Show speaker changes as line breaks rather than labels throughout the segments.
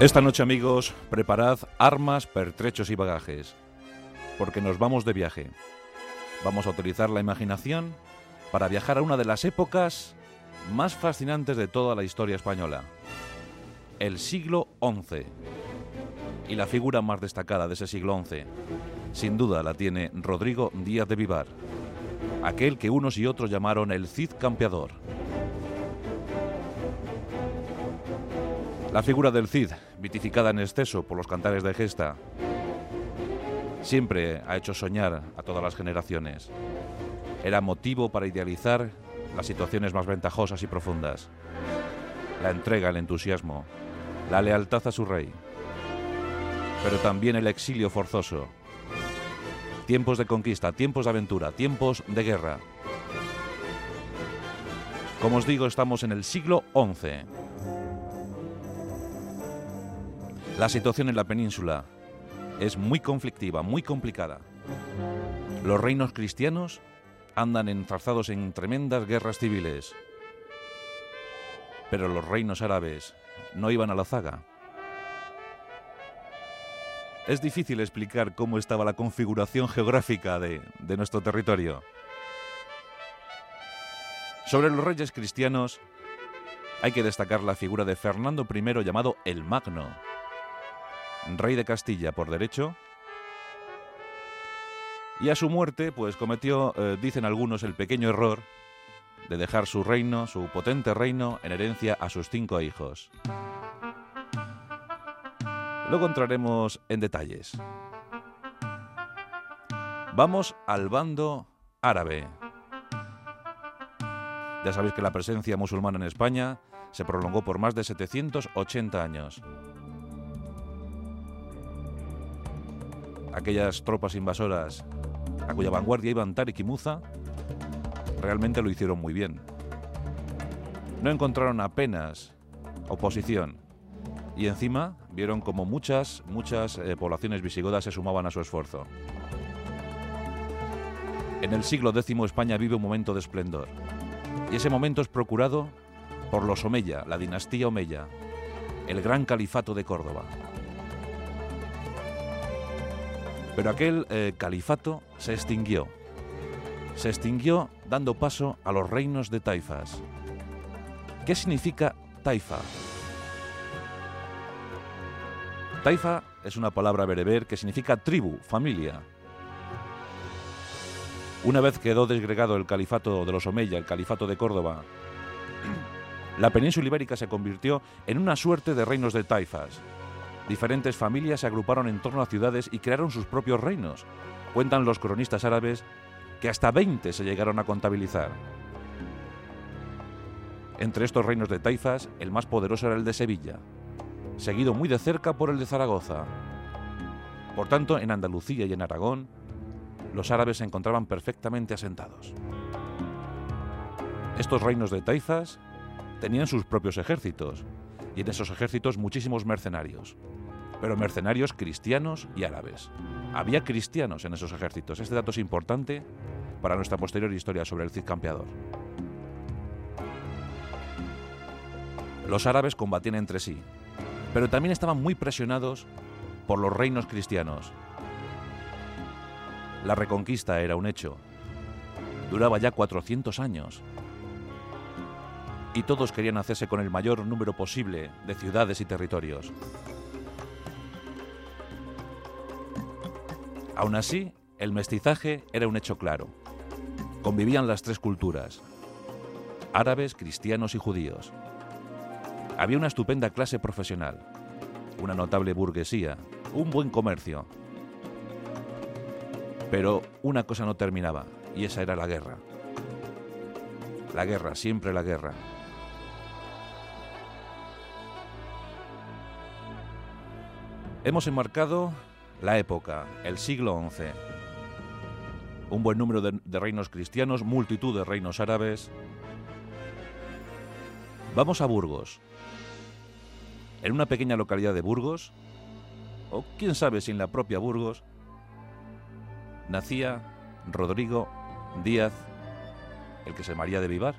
Esta noche, amigos, preparad armas, pertrechos y bagajes, porque nos vamos de viaje. Vamos a utilizar la imaginación para viajar a una de las épocas más fascinantes de toda la historia española, el siglo XI. Y la figura más destacada de ese siglo XI, sin duda la tiene Rodrigo Díaz de Vivar, aquel que unos y otros llamaron el Cid Campeador. La figura del Cid, vitificada en exceso por los cantares de gesta, siempre ha hecho soñar a todas las generaciones. Era motivo para idealizar las situaciones más ventajosas y profundas. La entrega, el entusiasmo, la lealtad a su rey, pero también el exilio forzoso. Tiempos de conquista, tiempos de aventura, tiempos de guerra. Como os digo, estamos en el siglo XI. La situación en la península es muy conflictiva, muy complicada. Los reinos cristianos andan enzarzados en tremendas guerras civiles. Pero los reinos árabes no iban a la zaga. Es difícil explicar cómo estaba la configuración geográfica de, de nuestro territorio. Sobre los reyes cristianos hay que destacar la figura de Fernando I llamado el Magno rey de Castilla por derecho. Y a su muerte, pues cometió, eh, dicen algunos, el pequeño error de dejar su reino, su potente reino, en herencia a sus cinco hijos. Luego entraremos en detalles. Vamos al bando árabe. Ya sabéis que la presencia musulmana en España se prolongó por más de 780 años. Aquellas tropas invasoras a cuya vanguardia iban Tarik y Muza, realmente lo hicieron muy bien. No encontraron apenas oposición y encima vieron como muchas, muchas eh, poblaciones visigodas se sumaban a su esfuerzo. En el siglo X España vive un momento de esplendor y ese momento es procurado por los Omeya, la dinastía Omeya, el gran califato de Córdoba. Pero aquel eh, califato se extinguió. Se extinguió dando paso a los reinos de taifas. ¿Qué significa taifa? Taifa es una palabra bereber que significa tribu, familia. Una vez quedó desgregado el califato de los Omeya, el califato de Córdoba, la península ibérica se convirtió en una suerte de reinos de taifas, Diferentes familias se agruparon en torno a ciudades y crearon sus propios reinos. Cuentan los cronistas árabes que hasta 20 se llegaron a contabilizar. Entre estos reinos de taifas, el más poderoso era el de Sevilla, seguido muy de cerca por el de Zaragoza. Por tanto, en Andalucía y en Aragón, los árabes se encontraban perfectamente asentados. Estos reinos de taifas tenían sus propios ejércitos, y en esos ejércitos muchísimos mercenarios pero mercenarios cristianos y árabes. Había cristianos en esos ejércitos. Este dato es importante para nuestra posterior historia sobre el Cid campeador. Los árabes combatían entre sí, pero también estaban muy presionados por los reinos cristianos. La reconquista era un hecho. Duraba ya 400 años. Y todos querían hacerse con el mayor número posible de ciudades y territorios. Aún así, el mestizaje era un hecho claro. Convivían las tres culturas, árabes, cristianos y judíos. Había una estupenda clase profesional, una notable burguesía, un buen comercio. Pero una cosa no terminaba, y esa era la guerra. La guerra, siempre la guerra. Hemos enmarcado la época, el siglo XI. Un buen número de, reinos cristianos, multitud de reinos árabes. Vamos a Burgos. En una pequeña localidad de Burgos, o quién sabe si en la propia Burgos, nacía Rodrigo Díaz, el que se María de Vivar.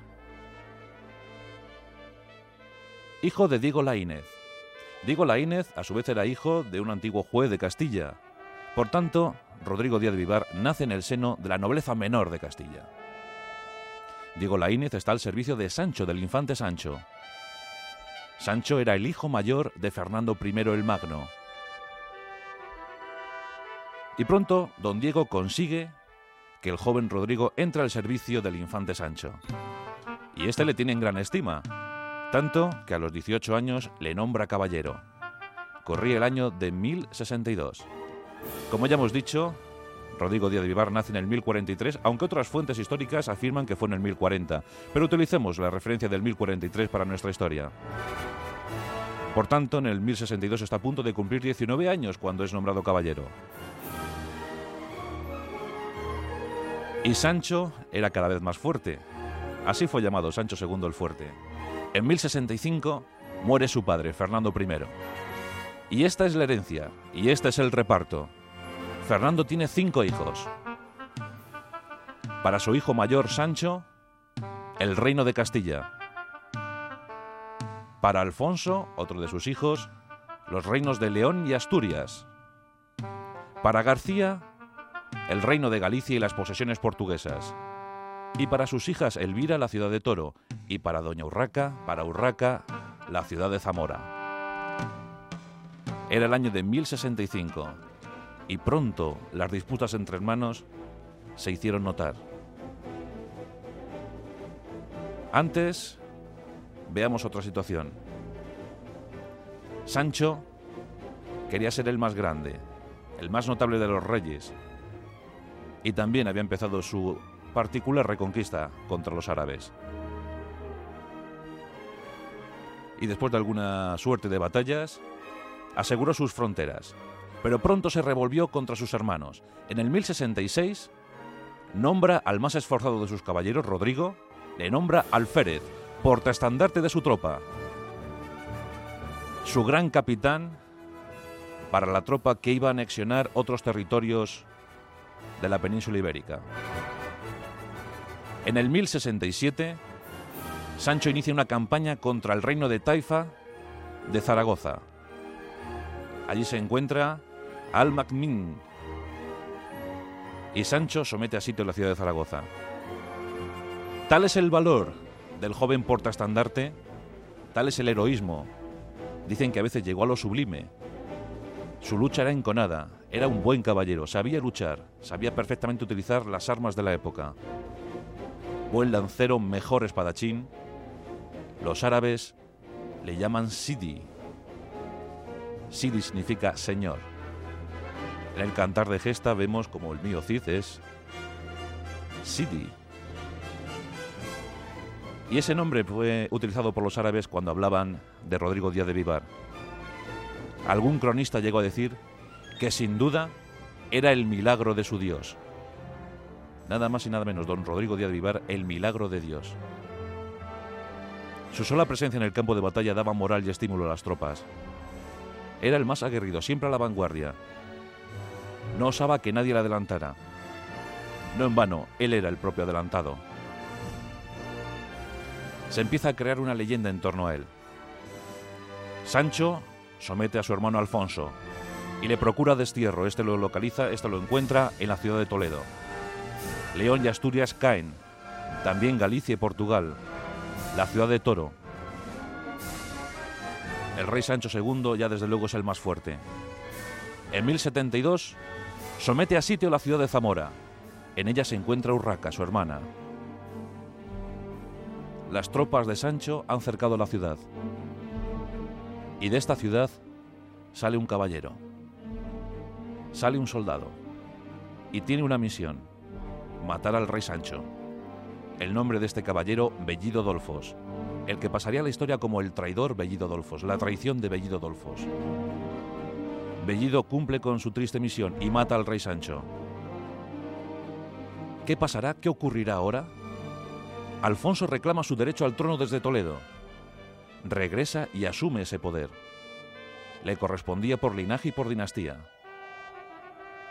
Hijo de Diego Laínez, Diego Laínez, a su vez, era hijo de un antiguo juez de Castilla. Por tanto, Rodrigo Díaz de Vivar nace en el seno de la nobleza menor de Castilla. Diego Laínez está al servicio de Sancho, del infante Sancho. Sancho era el hijo mayor de Fernando I el Magno. Y pronto, don Diego consigue que el joven Rodrigo entre al servicio del infante Sancho. Y este le tiene en gran estima, tanto que a los 18 años le nombra caballero. Corría el año de 1062. Como ya hemos dicho, Rodrigo Díaz de Vivar nace en el 1043, aunque otras fuentes históricas afirman que fue en el 1040, pero utilicemos la referencia del 1043 para nuestra historia. Por tanto, en el 1062 está a punto de cumplir 19 años cuando es nombrado caballero. Y Sancho era cada vez más fuerte. Así fue llamado Sancho II el Fuerte. En 1065 muere su padre, Fernando I. Y esta es la herencia, y este es el reparto. Fernando tiene cinco hijos. Para su hijo mayor, Sancho, el reino de Castilla. Para Alfonso, otro de sus hijos, los reinos de León y Asturias. Para García, el reino de Galicia y las posesiones portuguesas y para sus hijas Elvira la ciudad de Toro y para doña Urraca, para Urraca, la ciudad de Zamora. Era el año de 1065 y pronto las disputas entre hermanos se hicieron notar. Antes, veamos otra situación. Sancho quería ser el más grande, el más notable de los reyes, y también había empezado su particular reconquista contra los árabes. Y después de alguna suerte de batallas, aseguró sus fronteras, pero pronto se revolvió contra sus hermanos. En el 1066 nombra al más esforzado de sus caballeros, Rodrigo, le nombra alférez, portaestandarte de su tropa, su gran capitán para la tropa que iba a anexionar otros territorios de la península ibérica. En el 1067, Sancho inicia una campaña contra el reino de Taifa de Zaragoza. Allí se encuentra Al-Makmin y Sancho somete a sitio la ciudad de Zaragoza. Tal es el valor del joven portaestandarte, tal es el heroísmo. Dicen que a veces llegó a lo sublime. Su lucha era enconada, era un buen caballero, sabía luchar, sabía perfectamente utilizar las armas de la época buen lancero, mejor espadachín. Los árabes le llaman Sidi. Sidi significa señor. En el cantar de gesta vemos como el mío Cid es Sidi. Y ese nombre fue utilizado por los árabes cuando hablaban de Rodrigo Díaz de Vivar. Algún cronista llegó a decir que sin duda era el milagro de su Dios nada más y nada menos, don Rodrigo Díaz Vivar, el milagro de Dios. Su sola presencia en el campo de batalla daba moral y estímulo a las tropas. Era el más aguerrido, siempre a la vanguardia. No osaba que nadie le adelantara. No en vano, él era el propio adelantado. Se empieza a crear una leyenda en torno a él. Sancho somete a su hermano Alfonso y le procura destierro. Este lo localiza, este lo encuentra en la ciudad de Toledo. León y Asturias caen, también Galicia y Portugal, la ciudad de Toro. El rey Sancho II ya desde luego es el más fuerte. En 1072 somete a sitio la ciudad de Zamora. En ella se encuentra Urraca, su hermana. Las tropas de Sancho han cercado la ciudad. Y de esta ciudad sale un caballero. Sale un soldado. Y tiene una misión matar al rey Sancho. El nombre de este caballero, Bellido Dolfos, el que pasaría la historia como el traidor Bellido Dolfos, la traición de Bellido Dolfos. Bellido cumple con su triste misión y mata al rey Sancho. ¿Qué pasará? ¿Qué ocurrirá ahora? Alfonso reclama su derecho al trono desde Toledo. Regresa y asume ese poder. Le correspondía por linaje y por dinastía.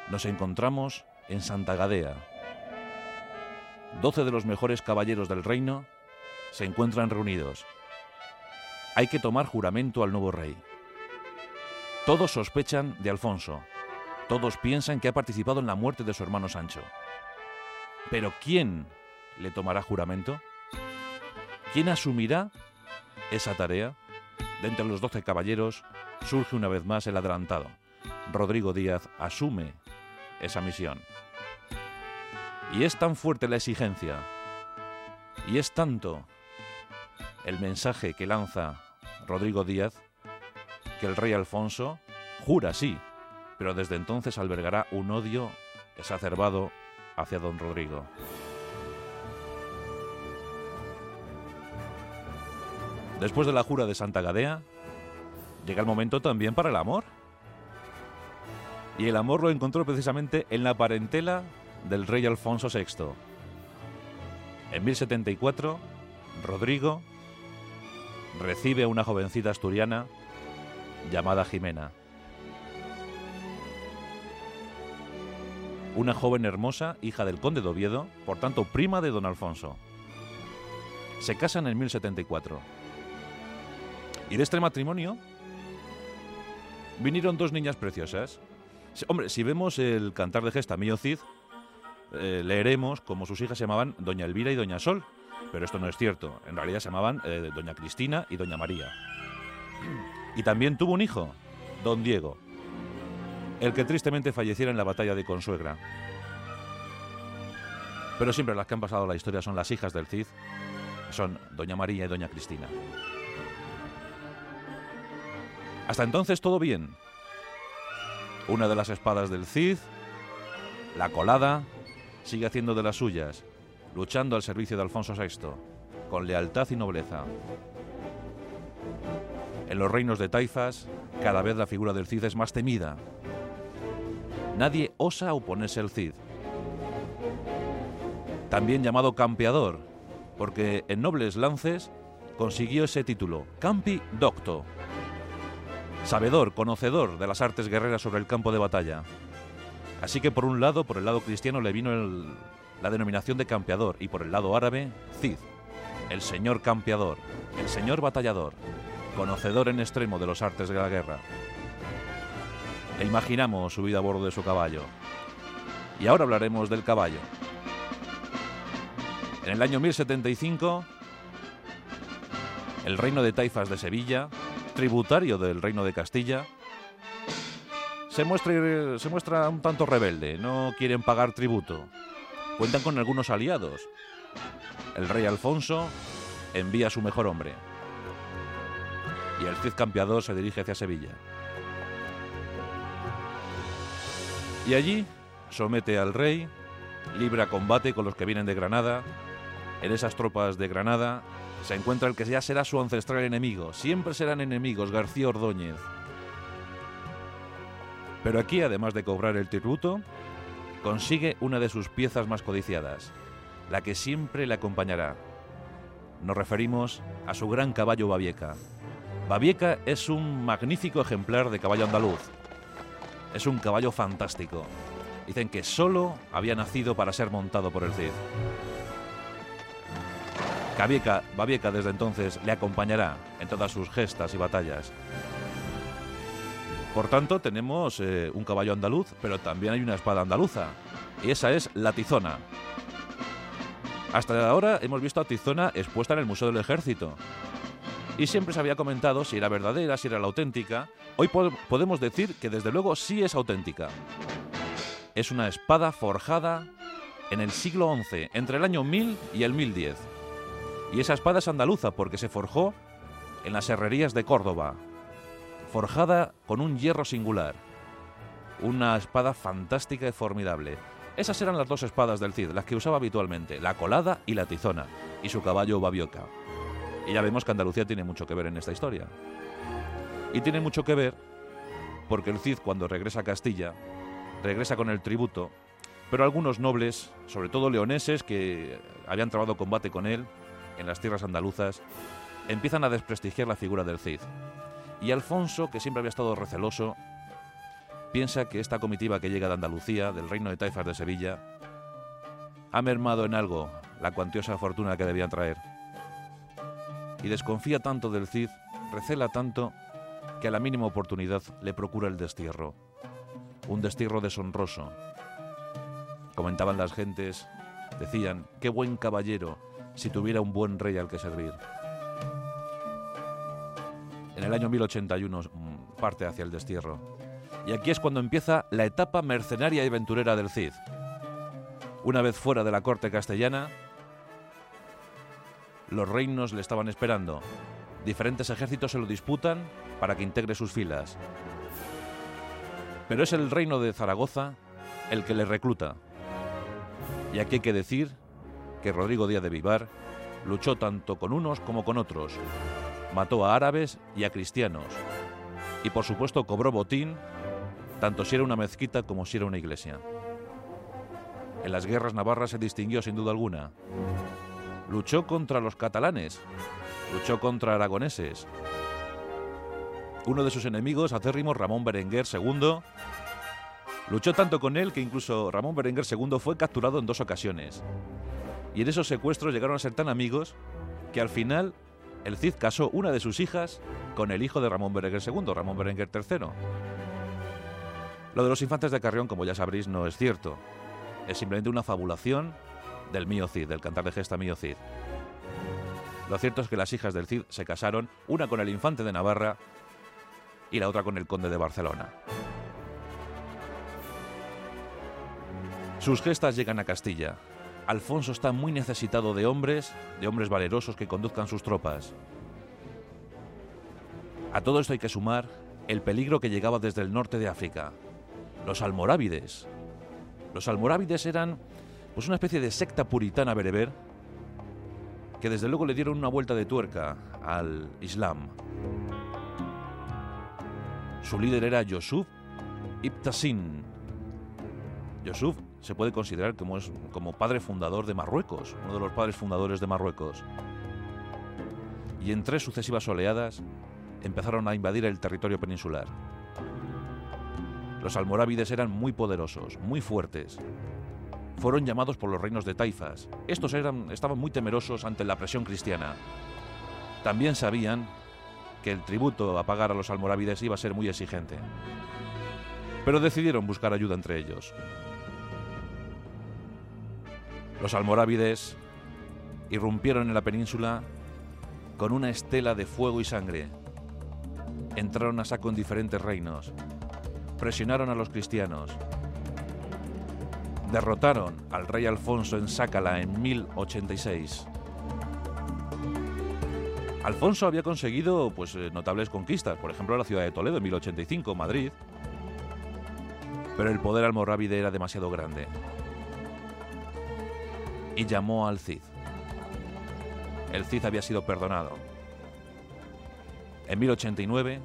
Nos encontramos en Santa Gadea, Doce de los mejores caballeros del reino se encuentran reunidos. Hay que tomar juramento al nuevo rey. Todos sospechan de Alfonso. Todos piensan que ha participado en la muerte de su hermano Sancho. Pero ¿quién le tomará juramento? ¿Quién asumirá esa tarea? De entre los doce caballeros surge una vez más el adelantado. Rodrigo Díaz asume esa misión. Y es tan fuerte la exigencia, y es tanto el mensaje que lanza Rodrigo Díaz, que el rey Alfonso jura sí, pero desde entonces albergará un odio exacerbado hacia don Rodrigo. Después de la jura de Santa Gadea, llega el momento también para el amor. Y el amor lo encontró precisamente en la parentela del rey Alfonso VI. En 1074, Rodrigo recibe a una jovencita asturiana llamada Jimena. Una joven hermosa, hija del conde de Oviedo, por tanto prima de don Alfonso. Se casan en 1074. Y de este matrimonio vinieron dos niñas preciosas. Hombre, si vemos el cantar de gesta Mío Cid, eh, leeremos como sus hijas se llamaban Doña Elvira y Doña Sol, pero esto no es cierto. En realidad se llamaban eh, Doña Cristina y Doña María. Y también tuvo un hijo, Don Diego, el que tristemente falleciera en la batalla de Consuegra. Pero siempre las que han pasado la historia son las hijas del Cid, son Doña María y Doña Cristina. Hasta entonces todo bien. Una de las espadas del Cid, la colada, sigue haciendo de las suyas, luchando al servicio de Alfonso VI, con lealtad y nobleza. En los reinos de Taifas, cada vez la figura del Cid es más temida. Nadie osa oponerse al Cid. También llamado campeador, porque en nobles lances consiguió ese título, Campi Docto. Sabedor, conocedor de las artes guerreras sobre el campo de batalla. Así que por un lado, por el lado cristiano, le vino la denominación de campeador y por el lado árabe, Cid, el señor campeador, el señor batallador, conocedor en extremo de los artes de la guerra. E imaginamos su vida a bordo de su caballo. Y ahora hablaremos del caballo. En el año 1075, el reino de Taifas de Sevilla, tributario del reino de Castilla, se muestra, un tanto rebelde, no quieren pagar tributo. Cuentan con algunos aliados. El rey Alfonso envía a su mejor hombre. Y el Cid campeador se dirige hacia Sevilla. Y allí somete al rey, libra combate con los que vienen de Granada. En esas tropas de Granada se encuentra el que ya será su ancestral enemigo. Siempre serán enemigos, García Ordóñez. Pero aquí, además de cobrar el tributo, consigue una de sus piezas más codiciadas, la que siempre le acompañará. Nos referimos a su gran caballo Babieca. Babieca es un magnífico ejemplar de caballo andaluz. Es un caballo fantástico. Dicen que solo había nacido para ser montado por el Cid. Babieca, Babieca desde entonces le acompañará en todas sus gestas y batallas. Por tanto, tenemos eh, un caballo andaluz, pero también hay una espada andaluza. Y esa es la tizona. Hasta ahora hemos visto a Tizona expuesta en el Museo del Ejército. Y siempre se había comentado si era verdadera, si era la auténtica. Hoy podemos decir que desde luego sí es auténtica. Es una espada forjada en el siglo XI, entre el año 1000 y el 1010. Y esa espada es andaluza porque se forjó en las herrerías de Córdoba, forjada con un hierro singular. Una espada fantástica y formidable. Esas eran las dos espadas del Cid, las que usaba habitualmente, la colada y la tizona, y su caballo Babioca. Y ya vemos que Andalucía tiene mucho que ver en esta historia. Y tiene mucho que ver porque el Cid cuando regresa a Castilla, regresa con el tributo, pero algunos nobles, sobre todo leoneses que habían trabado combate con él en las tierras andaluzas, empiezan a desprestigiar la figura del Cid. Y Alfonso, que siempre había estado receloso, piensa que esta comitiva que llega de Andalucía, del reino de Taifas de Sevilla, ha mermado en algo la cuantiosa fortuna que debían traer. Y desconfía tanto del Cid, recela tanto, que a la mínima oportunidad le procura el destierro. Un destierro deshonroso. Comentaban las gentes, decían, qué buen caballero si tuviera un buen rey al que servir. En el año 1081 mm, parte hacia el destierro. Y aquí es cuando empieza la etapa mercenaria y aventurera del Cid. Una vez fuera de la corte castellana, los reinos le estaban esperando. Diferentes ejércitos se lo disputan para que integre sus filas. Pero es el reino de Zaragoza el que le recluta. Y aquí hay que decir que Rodrigo Díaz de Vivar luchó tanto con unos como con otros. Mató a árabes y a cristianos. Y por supuesto cobró botín, tanto si era una mezquita como si era una iglesia. En las guerras navarras se distinguió sin duda alguna. Luchó contra los catalanes, luchó contra aragoneses, uno de sus enemigos, acérrimo Ramón Berenguer II, luchó tanto con él que incluso Ramón Berenguer II fue capturado en dos ocasiones. Y en esos secuestros llegaron a ser tan amigos que al final el Cid casó una de sus hijas con el hijo de Ramón Berenguer II, Ramón Berenguer III. Lo de los infantes de Carrión, como ya sabréis, no es cierto. Es simplemente una fabulación del mío Cid, del cantar de gesta mío Cid. Lo cierto es que las hijas del Cid se casaron, una con el infante de Navarra y la otra con el conde de Barcelona. Sus gestas llegan a Castilla. Alfonso está muy necesitado de hombres, de hombres valerosos que conduzcan sus tropas. A todo esto hay que sumar el peligro que llegaba desde el norte de África, los almorávides. Los almorávides eran pues una especie de secta puritana bereber que desde luego le dieron una vuelta de tuerca al Islam. Su líder era Yusuf Ibtasin. Yusuf se puede considerar como, es, como padre fundador de Marruecos, uno de los padres fundadores de Marruecos. Y en tres sucesivas oleadas empezaron a invadir el territorio peninsular. Los almorávides eran muy poderosos, muy fuertes. Fueron llamados por los reinos de taifas. Estos eran, estaban muy temerosos ante la presión cristiana. También sabían que el tributo a pagar a los almorávides iba a ser muy exigente. Pero decidieron buscar ayuda entre ellos. Los almorávides irrumpieron en la península con una estela de fuego y sangre. Entraron a saco en diferentes reinos. Presionaron a los cristianos. Derrotaron al rey Alfonso en Sácala en 1086. Alfonso había conseguido pues, eh, notables conquistas, por ejemplo la ciudad de Toledo en 1085, Madrid, pero el poder almorávide era demasiado grande. Y llamó al Cid. El Cid había sido perdonado. En 1089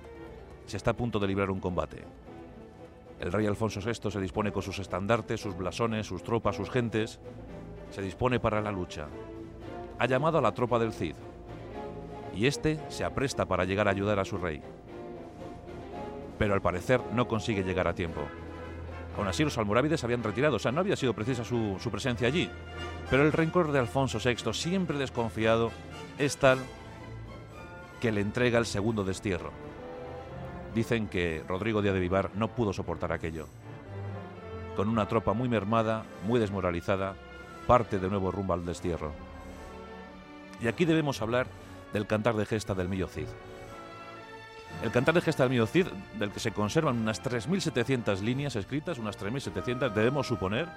se está a punto de librar un combate. El rey Alfonso VI se dispone con sus estandartes, sus blasones, sus tropas, sus gentes, se dispone para la lucha. Ha llamado a la tropa del Cid, y este se apresta para llegar a ayudar a su rey. Pero al parecer no consigue llegar a tiempo. Aún así, los almorávides habían retirado, o sea, no había sido precisa su, su presencia allí. Pero el rencor de Alfonso VI, siempre desconfiado, es tal que le entrega el segundo destierro. Dicen que Rodrigo Díaz de Vivar no pudo soportar aquello. Con una tropa muy mermada, muy desmoralizada, parte de nuevo rumbo al destierro. Y aquí debemos hablar del cantar de gesta del Millo Cid. El cantar de gesta del Millo Cid, del que se conservan unas 3.700 líneas escritas, unas 3.700, debemos suponer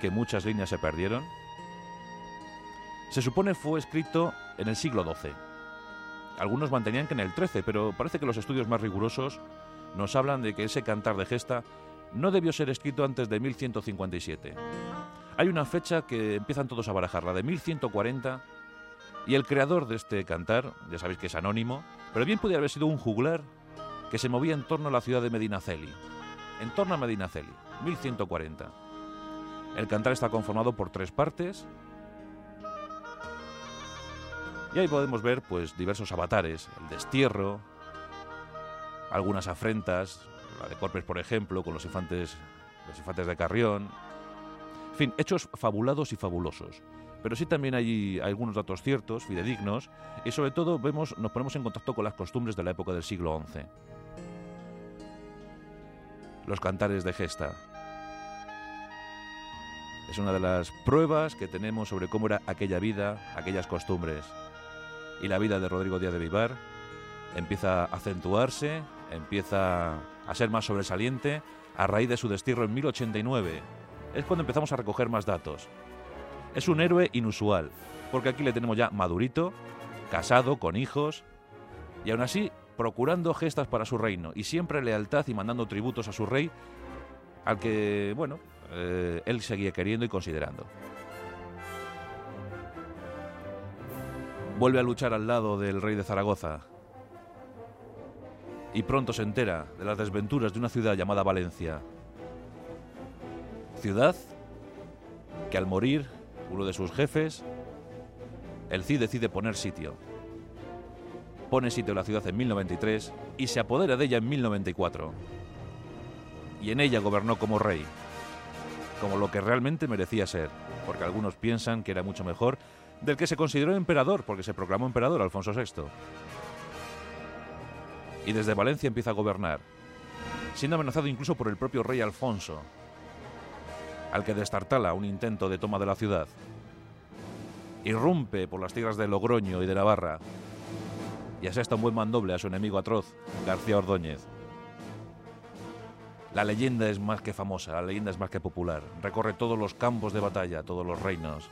que muchas líneas se perdieron. Se supone fue escrito en el siglo XII. Algunos mantenían que en el XIII, pero parece que los estudios más rigurosos nos hablan de que ese cantar de gesta no debió ser escrito antes de 1157. Hay una fecha que empiezan todos a barajar, la de 1140, y el creador de este cantar, ya sabéis que es anónimo, pero bien podría haber sido un juglar que se movía en torno a la ciudad de Medinaceli. En torno a Medinaceli, 1140. El cantar está conformado por tres partes. Y ahí podemos ver pues diversos avatares, el destierro, algunas afrentas, la de Corpes por ejemplo, con los infantes, los infantes de Carrión. En fin, hechos fabulados y fabulosos pero sí también hay algunos datos ciertos, fidedignos, y sobre todo vemos, nos ponemos en contacto con las costumbres de la época del siglo XI. Los cantares de gesta. Es una de las pruebas que tenemos sobre cómo era aquella vida, aquellas costumbres. Y la vida de Rodrigo Díaz de Vivar empieza a acentuarse, empieza a ser más sobresaliente a raíz de su destierro en 1089. Es cuando empezamos a recoger más datos. Es un héroe inusual, porque aquí le tenemos ya madurito, casado, con hijos, y aún así procurando gestas para su reino, y siempre lealtad y mandando tributos a su rey, al que, bueno, eh, él seguía queriendo y considerando. Vuelve a luchar al lado del rey de Zaragoza, y pronto se entera de las desventuras de una ciudad llamada Valencia. Ciudad que al morir uno de sus jefes, el Cid decide poner sitio. Pone sitio a la ciudad en 1093 y se apodera de ella en 1094. Y en ella gobernó como rey, como lo que realmente merecía ser, porque algunos piensan que era mucho mejor del que se consideró emperador, porque se proclamó emperador Alfonso VI. Y desde Valencia empieza a gobernar, siendo amenazado incluso por el propio rey Alfonso, al que destartala un intento de toma de la ciudad. Irrumpe por las tierras de Logroño y de Navarra y asesta un buen mandoble a su enemigo atroz, García Ordóñez. La leyenda es más que famosa, la leyenda es más que popular. Recorre todos los campos de batalla, todos los reinos.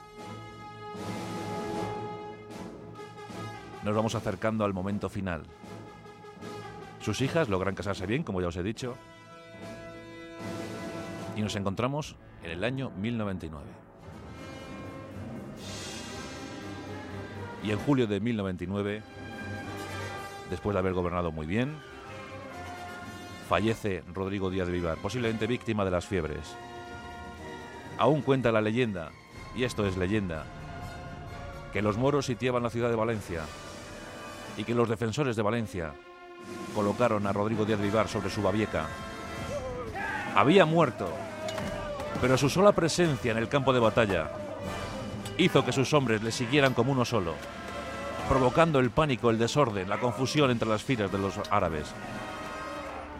Nos vamos acercando al momento final. Sus hijas logran casarse bien, como ya os he dicho, y nos encontramos en el año 1099. Y en julio de 1099, después de haber gobernado muy bien, fallece Rodrigo Díaz de Vivar, posiblemente víctima de las fiebres. Aún cuenta la leyenda, y esto es leyenda, que los moros sitiaban la ciudad de Valencia y que los defensores de Valencia colocaron a Rodrigo Díaz Vivar sobre su babieca. Había muerto pero su sola presencia en el campo de batalla hizo que sus hombres le siguieran como uno solo, provocando el pánico, el desorden, la confusión entre las filas de los árabes.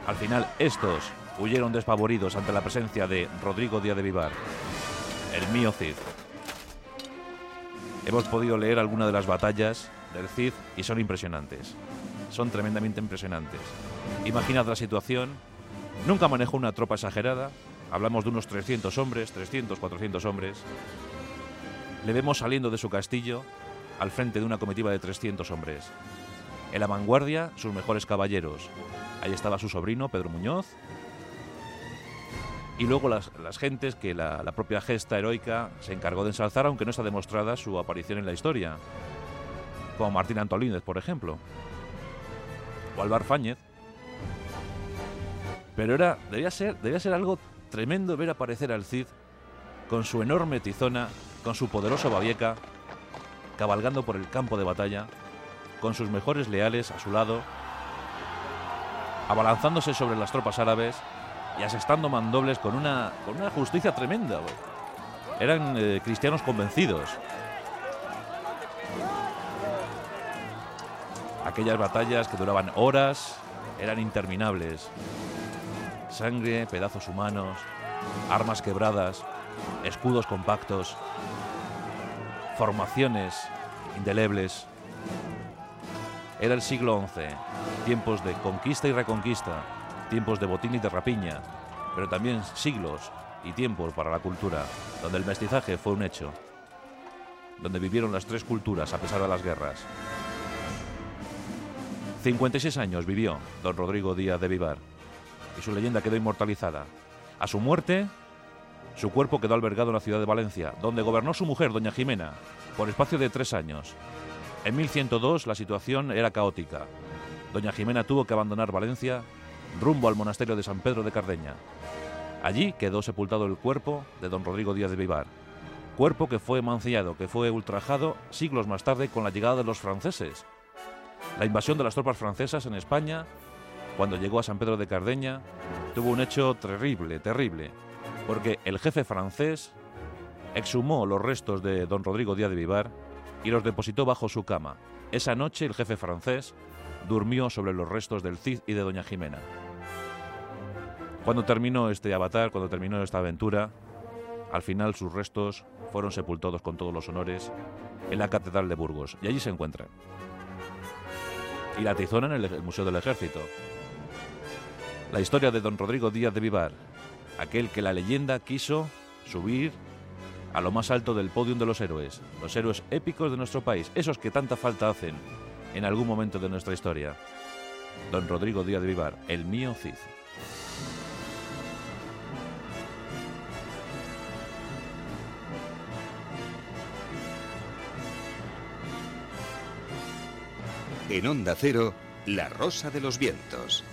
Al final, estos huyeron despavoridos ante la presencia de Rodrigo Díaz de Vivar, el mío Cid. Hemos podido leer algunas de las batallas del Cid y son impresionantes. Son tremendamente impresionantes. Imaginad la situación. Nunca manejó una tropa exagerada, Hablamos de unos 300 hombres, 300, 400 hombres. Le vemos saliendo de su castillo al frente de una comitiva de 300 hombres. En la vanguardia, sus mejores caballeros. Ahí estaba su sobrino, Pedro Muñoz. Y luego las, gentes que la, la, propia gesta heroica se encargó de ensalzar, aunque no está demostrada su aparición en la historia. Como Martín Antolínez, por ejemplo. O Álvar Fáñez. Pero era, debía ser, debía ser algo tremendo ver aparecer al Cid con su enorme tizona, con su poderoso babieca, cabalgando por el campo de batalla, con sus mejores leales a su lado, abalanzándose sobre las tropas árabes y asestando mandobles con una, con una justicia tremenda. Eran eh, cristianos convencidos. Aquellas batallas que duraban horas eran interminables sangre, pedazos humanos, armas quebradas, escudos compactos, formaciones indelebles. Era el siglo XI, tiempos de conquista y reconquista, tiempos de botín y de rapiña, pero también siglos y tiempos para la cultura, donde el mestizaje fue un hecho, donde vivieron las tres culturas a pesar de las guerras. 56 años vivió don Rodrigo Díaz de Vivar y su leyenda quedó inmortalizada. A su muerte, su cuerpo quedó albergado en la ciudad de Valencia, donde gobernó su mujer, doña Jimena, por espacio de tres años. En 1102 la situación era caótica. Doña Jimena tuvo que abandonar Valencia rumbo al monasterio de San Pedro de Cardeña. Allí quedó sepultado el cuerpo de don Rodrigo Díaz de Vivar, cuerpo que fue mancillado, que fue ultrajado siglos más tarde con la llegada de los franceses. La invasión de las tropas francesas en España cuando llegó a San Pedro de Cardeña, tuvo un hecho terrible, terrible, porque el jefe francés exhumó los restos de don Rodrigo Díaz de Vivar y los depositó bajo su cama. Esa noche el jefe francés durmió sobre los restos del Cid y de doña Jimena. Cuando terminó este avatar, cuando terminó esta aventura, al final sus restos fueron sepultados con todos los honores en la Catedral de Burgos y allí se encuentran. Y la tizona en el Museo del Ejército. La historia de don Rodrigo Díaz de Vivar, aquel que la leyenda quiso subir a lo más alto del podium de los héroes, los héroes épicos de nuestro país, esos que tanta falta hacen en algún momento de nuestra historia. Don Rodrigo Díaz de Vivar, el mío Cid.
En Onda Cero, La Rosa de los Vientos.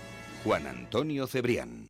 Juan Antonio Cebrián.